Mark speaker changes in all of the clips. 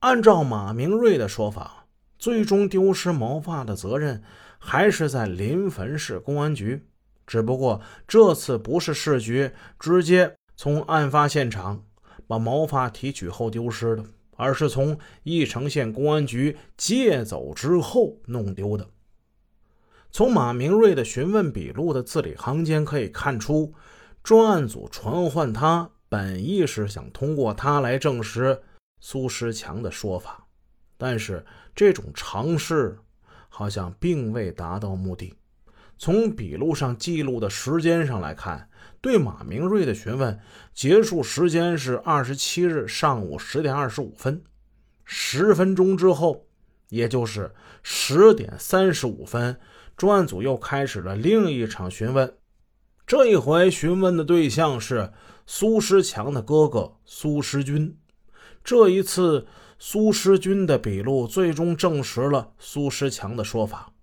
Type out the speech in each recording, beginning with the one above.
Speaker 1: 按照马明瑞的说法，最终丢失毛发的责任还是在临汾市公安局，只不过这次不是市局直接从案发现场把毛发提取后丢失的，而是从翼城县公安局借走之后弄丢的。从马明瑞的询问笔录的字里行间可以看出，专案组传唤他，本意是想通过他来证实。苏石强的说法，但是这种尝试好像并未达到目的。从笔录上记录的时间上来看，对马明瑞的询问结束时间是二十七日上午十点二十五分。十分钟之后，也就是十点三十五分，专案组又开始了另一场询问。这一回询问的对象是苏石强的哥哥苏石军。这一次，苏诗军的笔录最终证实了苏诗强的说法。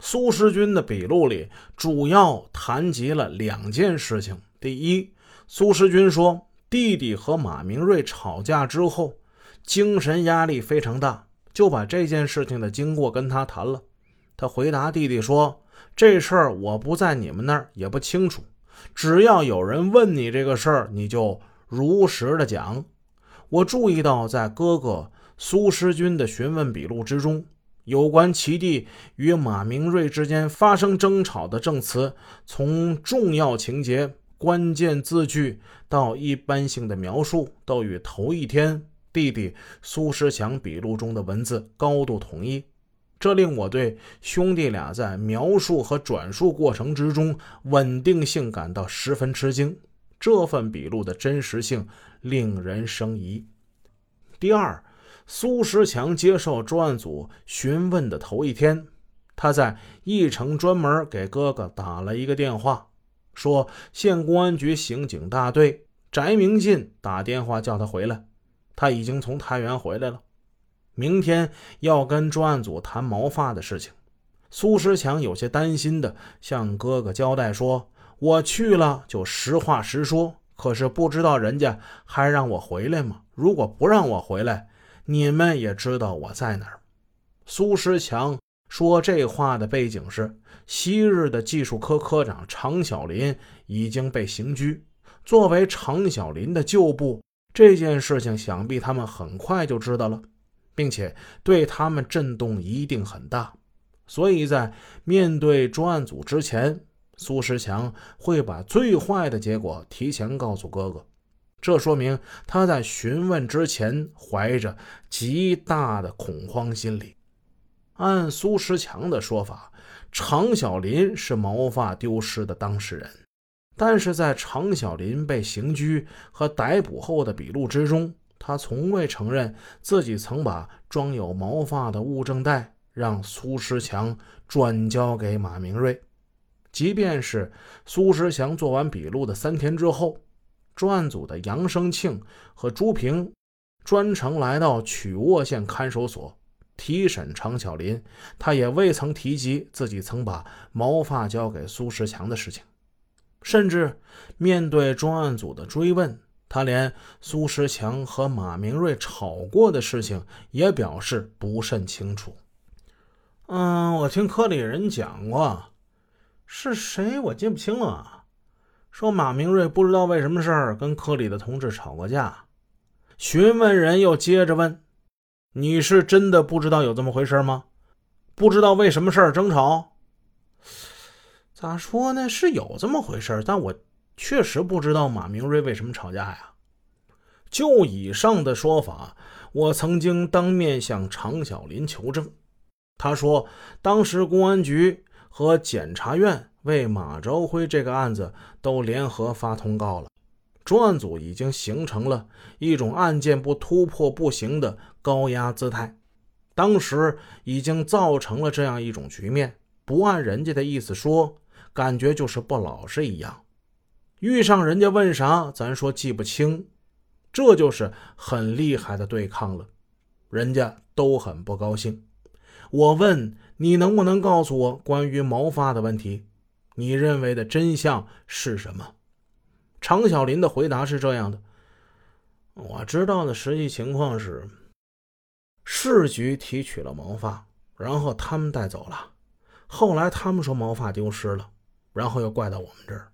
Speaker 1: 苏诗军的笔录里主要谈及了两件事情：第一，苏诗军说弟弟和马明瑞吵架之后，精神压力非常大，就把这件事情的经过跟他谈了。他回答弟弟说：“这事儿我不在你们那儿，也不清楚。只要有人问你这个事儿，你就如实的讲。”我注意到，在哥哥苏诗军的询问笔录之中，有关其弟与马明瑞之间发生争吵的证词，从重要情节、关键字句到一般性的描述，都与头一天弟弟苏诗强笔录中的文字高度统一。这令我对兄弟俩在描述和转述过程之中稳定性感到十分吃惊。这份笔录的真实性令人生疑。第二，苏石强接受专案组询问的头一天，他在义城专门给哥哥打了一个电话，说县公安局刑警大队翟明进打电话叫他回来，他已经从太原回来了，明天要跟专案组谈毛发的事情。苏石强有些担心的向哥哥交代说。我去了就实话实说，可是不知道人家还让我回来吗？如果不让我回来，你们也知道我在哪儿。苏石强说这话的背景是，昔日的技术科科长常小林已经被刑拘。作为常小林的旧部，这件事情想必他们很快就知道了，并且对他们震动一定很大。所以在面对专案组之前。苏石强会把最坏的结果提前告诉哥哥，这说明他在询问之前怀着极大的恐慌心理。按苏石强的说法，常小林是毛发丢失的当事人，但是在常小林被刑拘和逮捕后的笔录之中，他从未承认自己曾把装有毛发的物证袋让苏石强转交给马明瑞。即便是苏石强做完笔录的三天之后，专案组的杨生庆和朱平专程来到曲沃县看守所提审常小林，他也未曾提及自己曾把毛发交给苏石强的事情，甚至面对专案组的追问，他连苏石强和马明瑞吵过的事情也表示不甚清楚。嗯，我听科里人讲过。是谁？我记不清了。说马明瑞不知道为什么事儿跟科里的同志吵过架。询问人又接着问：“你是真的不知道有这么回事吗？不知道为什么事儿争吵？咋说呢？是有这么回事但我确实不知道马明瑞为什么吵架呀。就以上的说法，我曾经当面向常小林求证，他说当时公安局。和检察院为马朝辉这个案子都联合发通告了，专案组已经形成了一种案件不突破不行的高压姿态，当时已经造成了这样一种局面，不按人家的意思说，感觉就是不老实一样。遇上人家问啥，咱说记不清，这就是很厉害的对抗了，人家都很不高兴。我问。你能不能告诉我关于毛发的问题？你认为的真相是什么？常小林的回答是这样的：我知道的实际情况是，市局提取了毛发，然后他们带走了。后来他们说毛发丢失了，然后又怪到我们这儿。